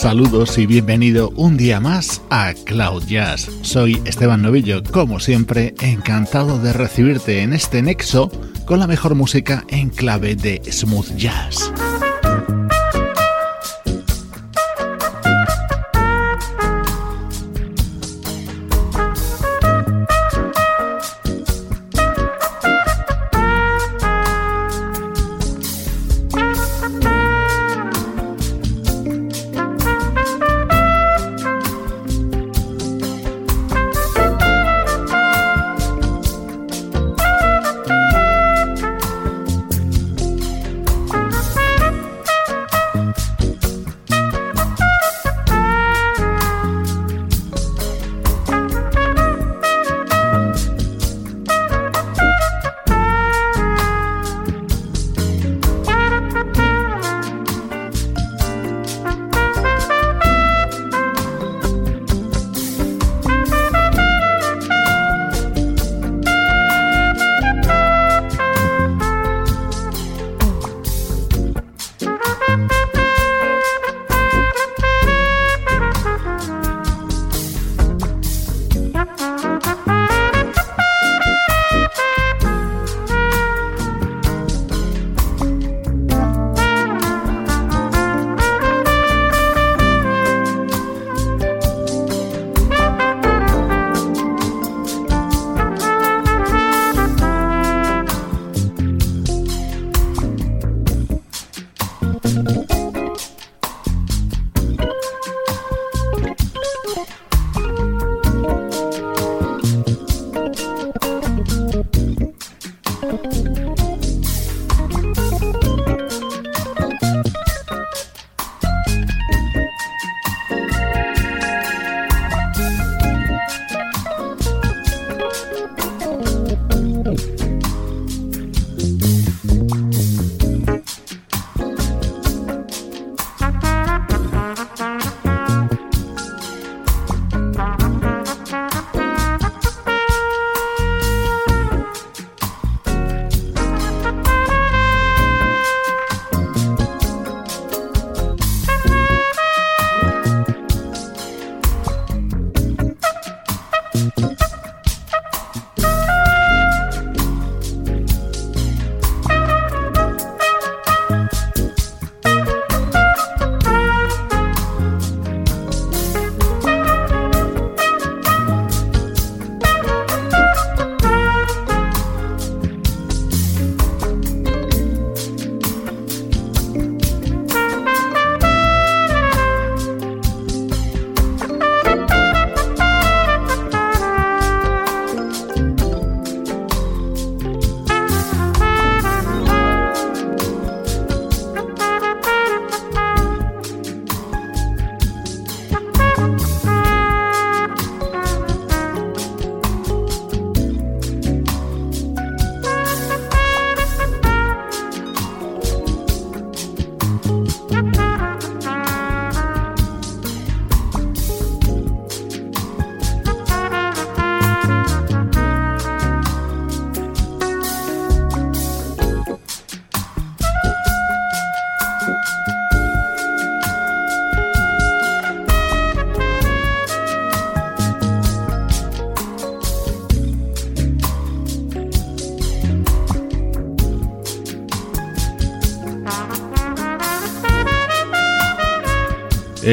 Saludos y bienvenido un día más a Cloud Jazz. Soy Esteban Novillo, como siempre, encantado de recibirte en este nexo con la mejor música en clave de smooth jazz.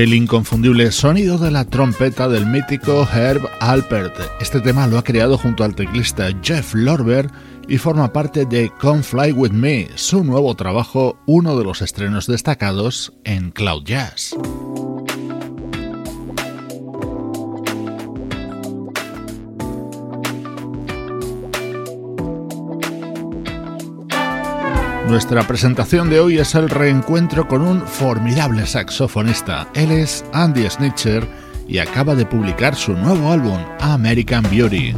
El inconfundible sonido de la trompeta del mítico Herb Alpert. Este tema lo ha creado junto al teclista Jeff Lorber y forma parte de Come Fly With Me, su nuevo trabajo, uno de los estrenos destacados en Cloud Jazz. Nuestra presentación de hoy es el reencuentro con un formidable saxofonista. Él es Andy Snitcher y acaba de publicar su nuevo álbum, American Beauty.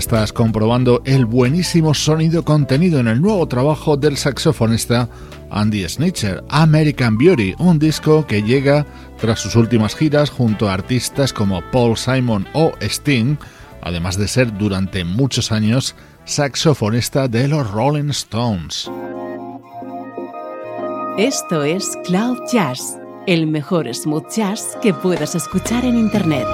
Estás comprobando el buenísimo sonido contenido en el nuevo trabajo del saxofonista Andy Snitcher, American Beauty, un disco que llega tras sus últimas giras junto a artistas como Paul Simon o Sting, además de ser durante muchos años saxofonista de los Rolling Stones. Esto es Cloud Jazz, el mejor smooth jazz que puedas escuchar en Internet.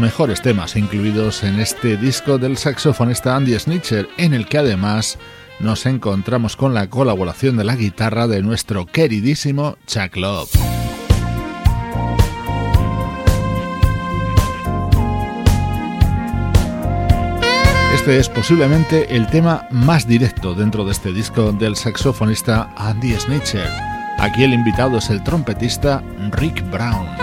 Mejores temas incluidos en este disco del saxofonista Andy Snitcher, en el que además nos encontramos con la colaboración de la guitarra de nuestro queridísimo Chuck Love. Este es posiblemente el tema más directo dentro de este disco del saxofonista Andy Snitcher. Aquí el invitado es el trompetista Rick Brown.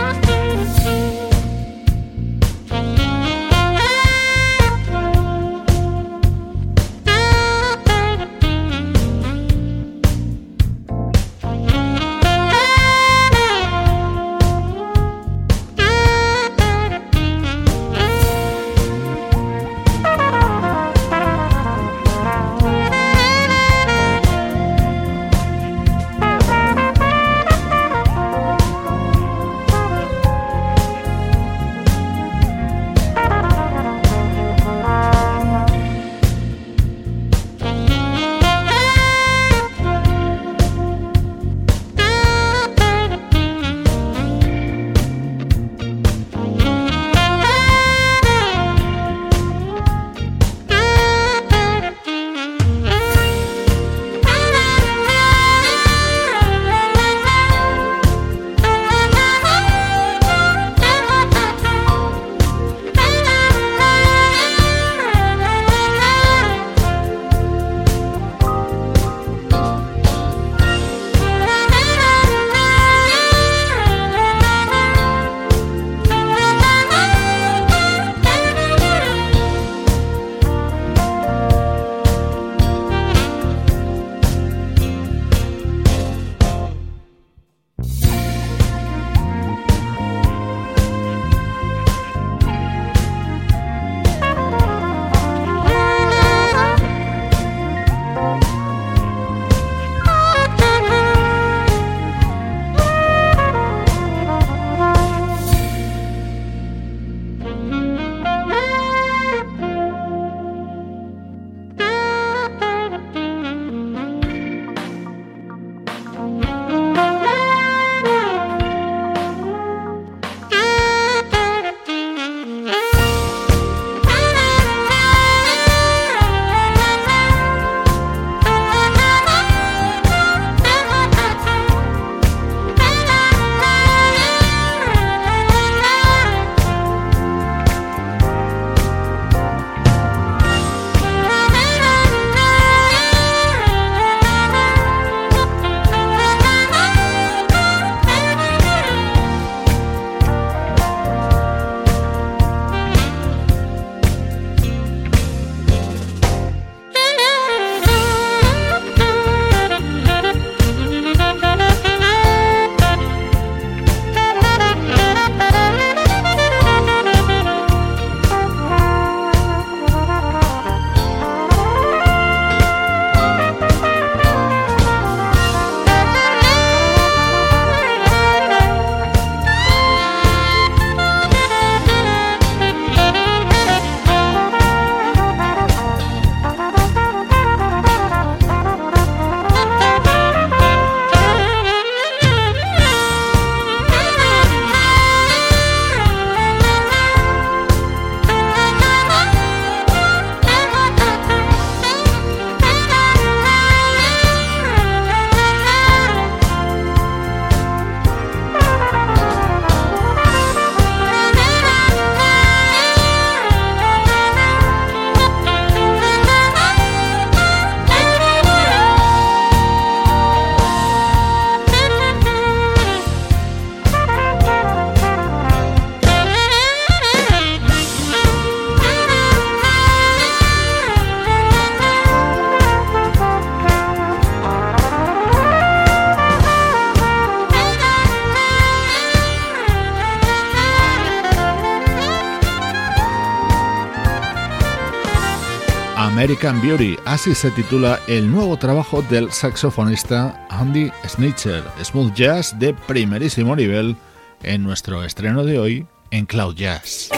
American así se titula el nuevo trabajo del saxofonista Andy Snitcher, smooth jazz de primerísimo nivel en nuestro estreno de hoy en Cloud Jazz.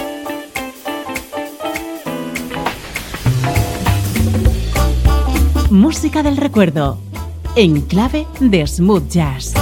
Música del recuerdo, en clave de smooth jazz.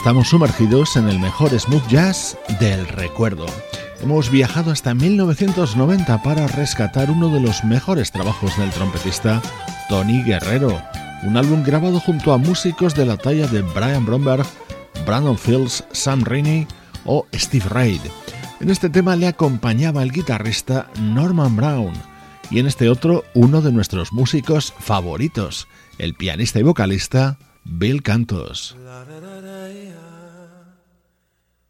Estamos sumergidos en el mejor smooth jazz del recuerdo. Hemos viajado hasta 1990 para rescatar uno de los mejores trabajos del trompetista Tony Guerrero, un álbum grabado junto a músicos de la talla de Brian Bromberg, Brandon Fields, Sam Rainey o Steve Reid. En este tema le acompañaba el guitarrista Norman Brown y en este otro uno de nuestros músicos favoritos, el pianista y vocalista Bill Cantos.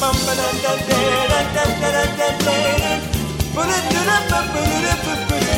Put it to the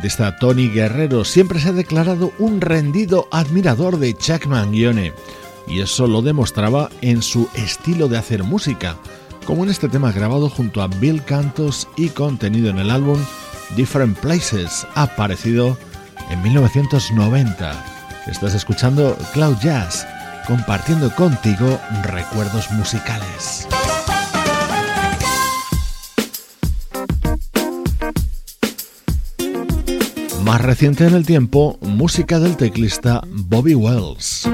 trompetista Tony Guerrero siempre se ha declarado un rendido admirador de Chuck Mangione, y eso lo demostraba en su estilo de hacer música, como en este tema grabado junto a Bill Cantos y contenido en el álbum Different Places, aparecido en 1990. Estás escuchando Cloud Jazz, compartiendo contigo recuerdos musicales. Más reciente en el tiempo, música del teclista Bobby Wells.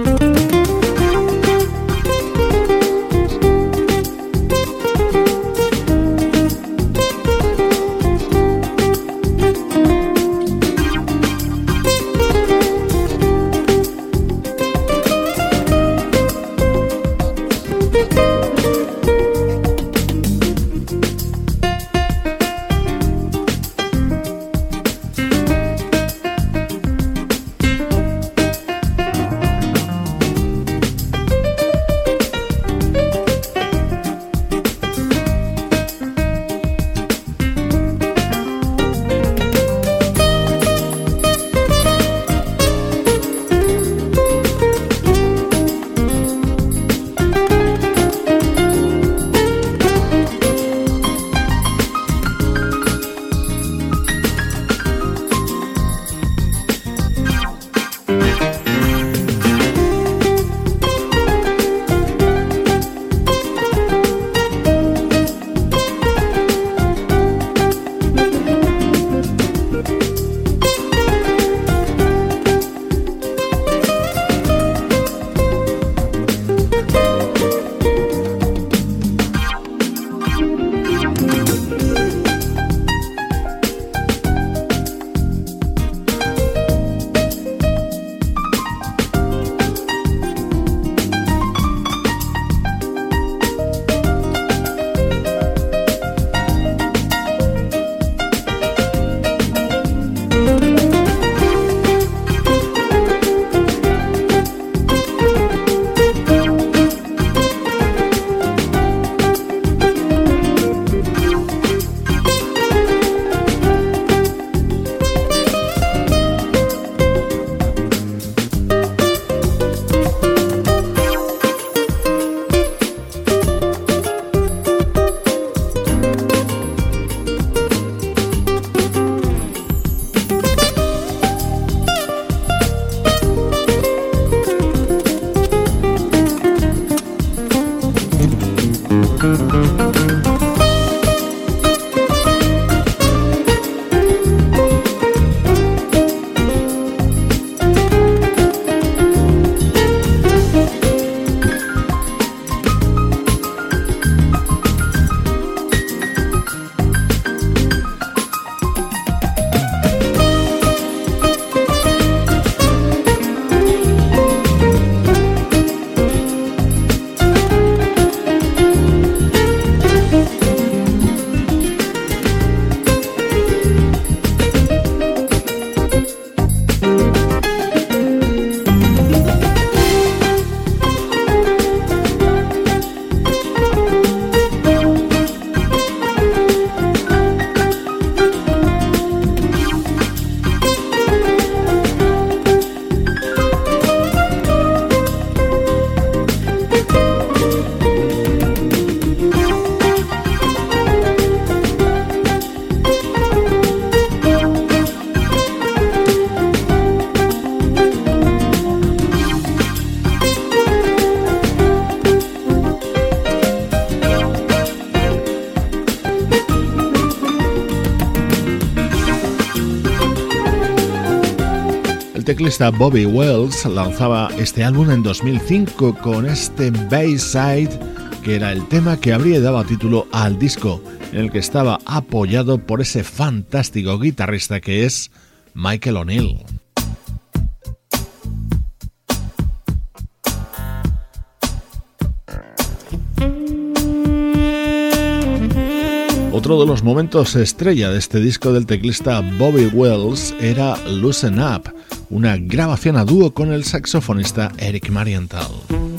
Bobby Wells lanzaba este álbum en 2005 con este Bayside, que era el tema que habría dado título al disco, en el que estaba apoyado por ese fantástico guitarrista que es Michael O'Neill. Otro de los momentos estrella de este disco del teclista Bobby Wells era Loosen Up, una grabación a dúo con el saxofonista Eric Marienthal.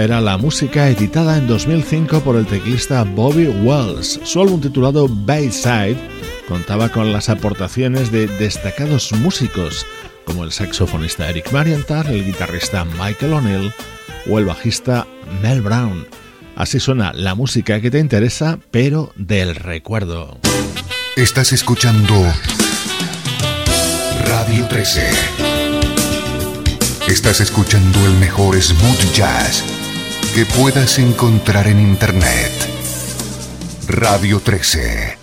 Era la música editada en 2005 por el teclista Bobby Wells. Su álbum titulado Bayside contaba con las aportaciones de destacados músicos como el saxofonista Eric Marienthal, el guitarrista Michael O'Neill o el bajista Mel Brown. Así suena la música que te interesa, pero del recuerdo. Estás escuchando Radio 13. Estás escuchando el mejor smooth jazz que puedas encontrar en Internet. Radio 13.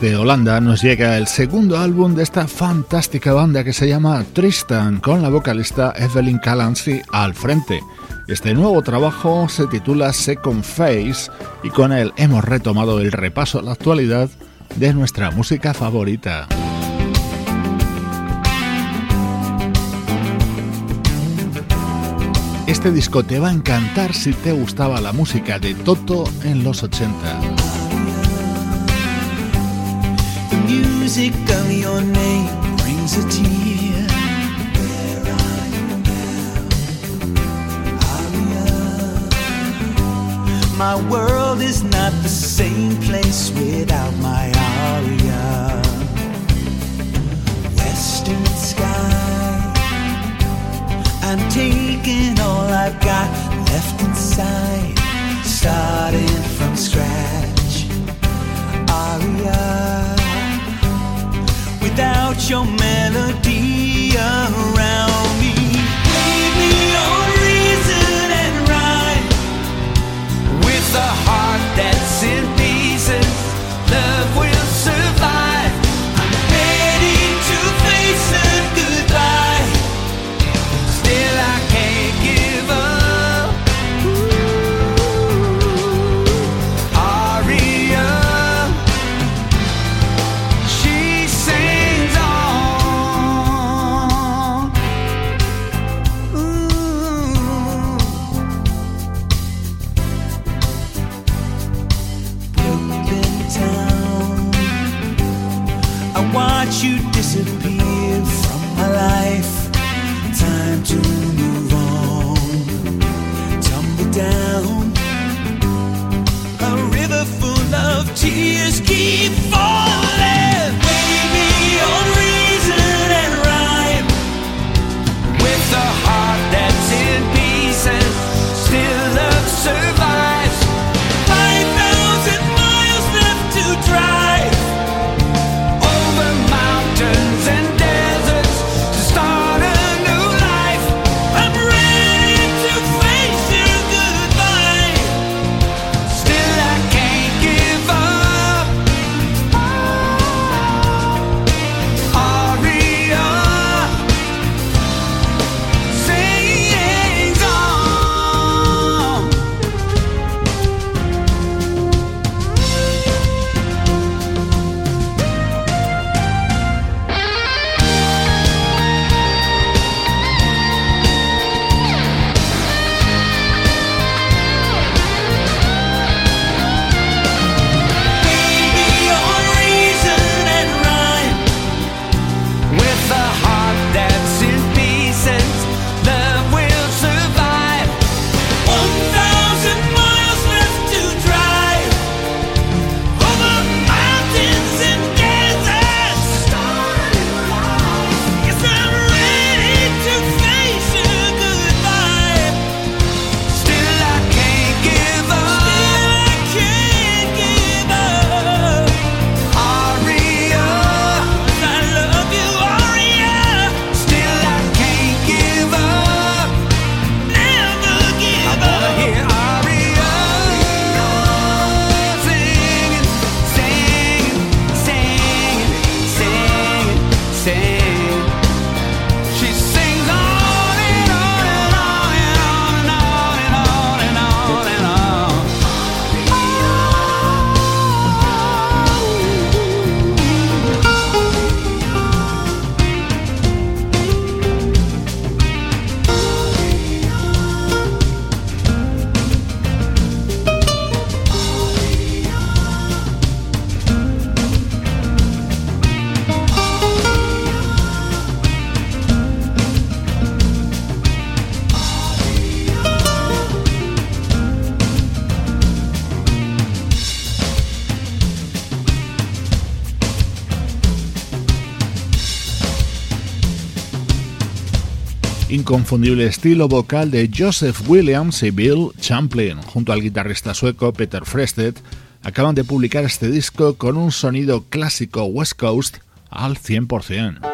Desde Holanda nos llega el segundo álbum de esta fantástica banda que se llama Tristan, con la vocalista Evelyn Calancy al frente. Este nuevo trabajo se titula Second Phase y con él hemos retomado el repaso a la actualidad de nuestra música favorita. Este disco te va a encantar si te gustaba la música de Toto en los 80. Music of your name brings a tear. Where are you now, Aria? My world is not the same place without my Aria. Western sky. I'm taking all I've got left inside, starting from scratch. Aria without your melody around me. Leave me on reason and rhyme with a heart that's in inconfundible estilo vocal de Joseph Williams y Bill Champlin, junto al guitarrista sueco Peter Frested, acaban de publicar este disco con un sonido clásico West Coast al 100%.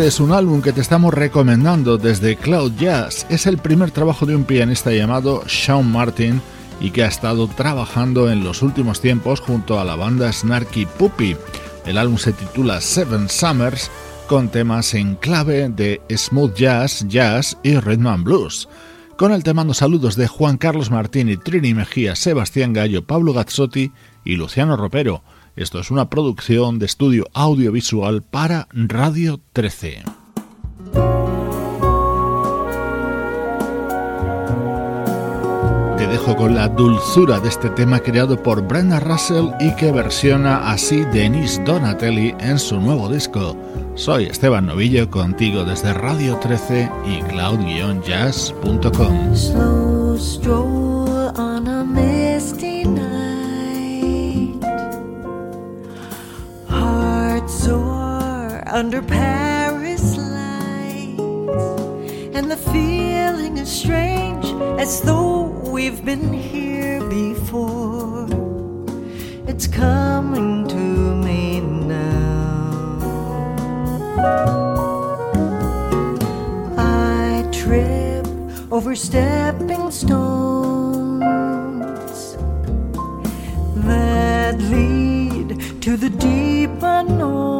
Este es un álbum que te estamos recomendando desde Cloud Jazz. Es el primer trabajo de un pianista llamado Sean Martin y que ha estado trabajando en los últimos tiempos junto a la banda Snarky Puppy. El álbum se titula Seven Summers con temas en clave de smooth jazz, jazz y rhythm and blues. Con el temando saludos de Juan Carlos Martín y Trini Mejía, Sebastián Gallo, Pablo Gazzotti y Luciano Ropero. Esto es una producción de estudio audiovisual para Radio 13. Te dejo con la dulzura de este tema creado por Brenda Russell y que versiona así Denise Donatelli en su nuevo disco. Soy Esteban Novillo contigo desde Radio 13 y cloud-jazz.com. under Paris lights. And the feeling is strange as though we've been here before. It's coming to me now. I trip over stepping stones that lead to the deep unknown.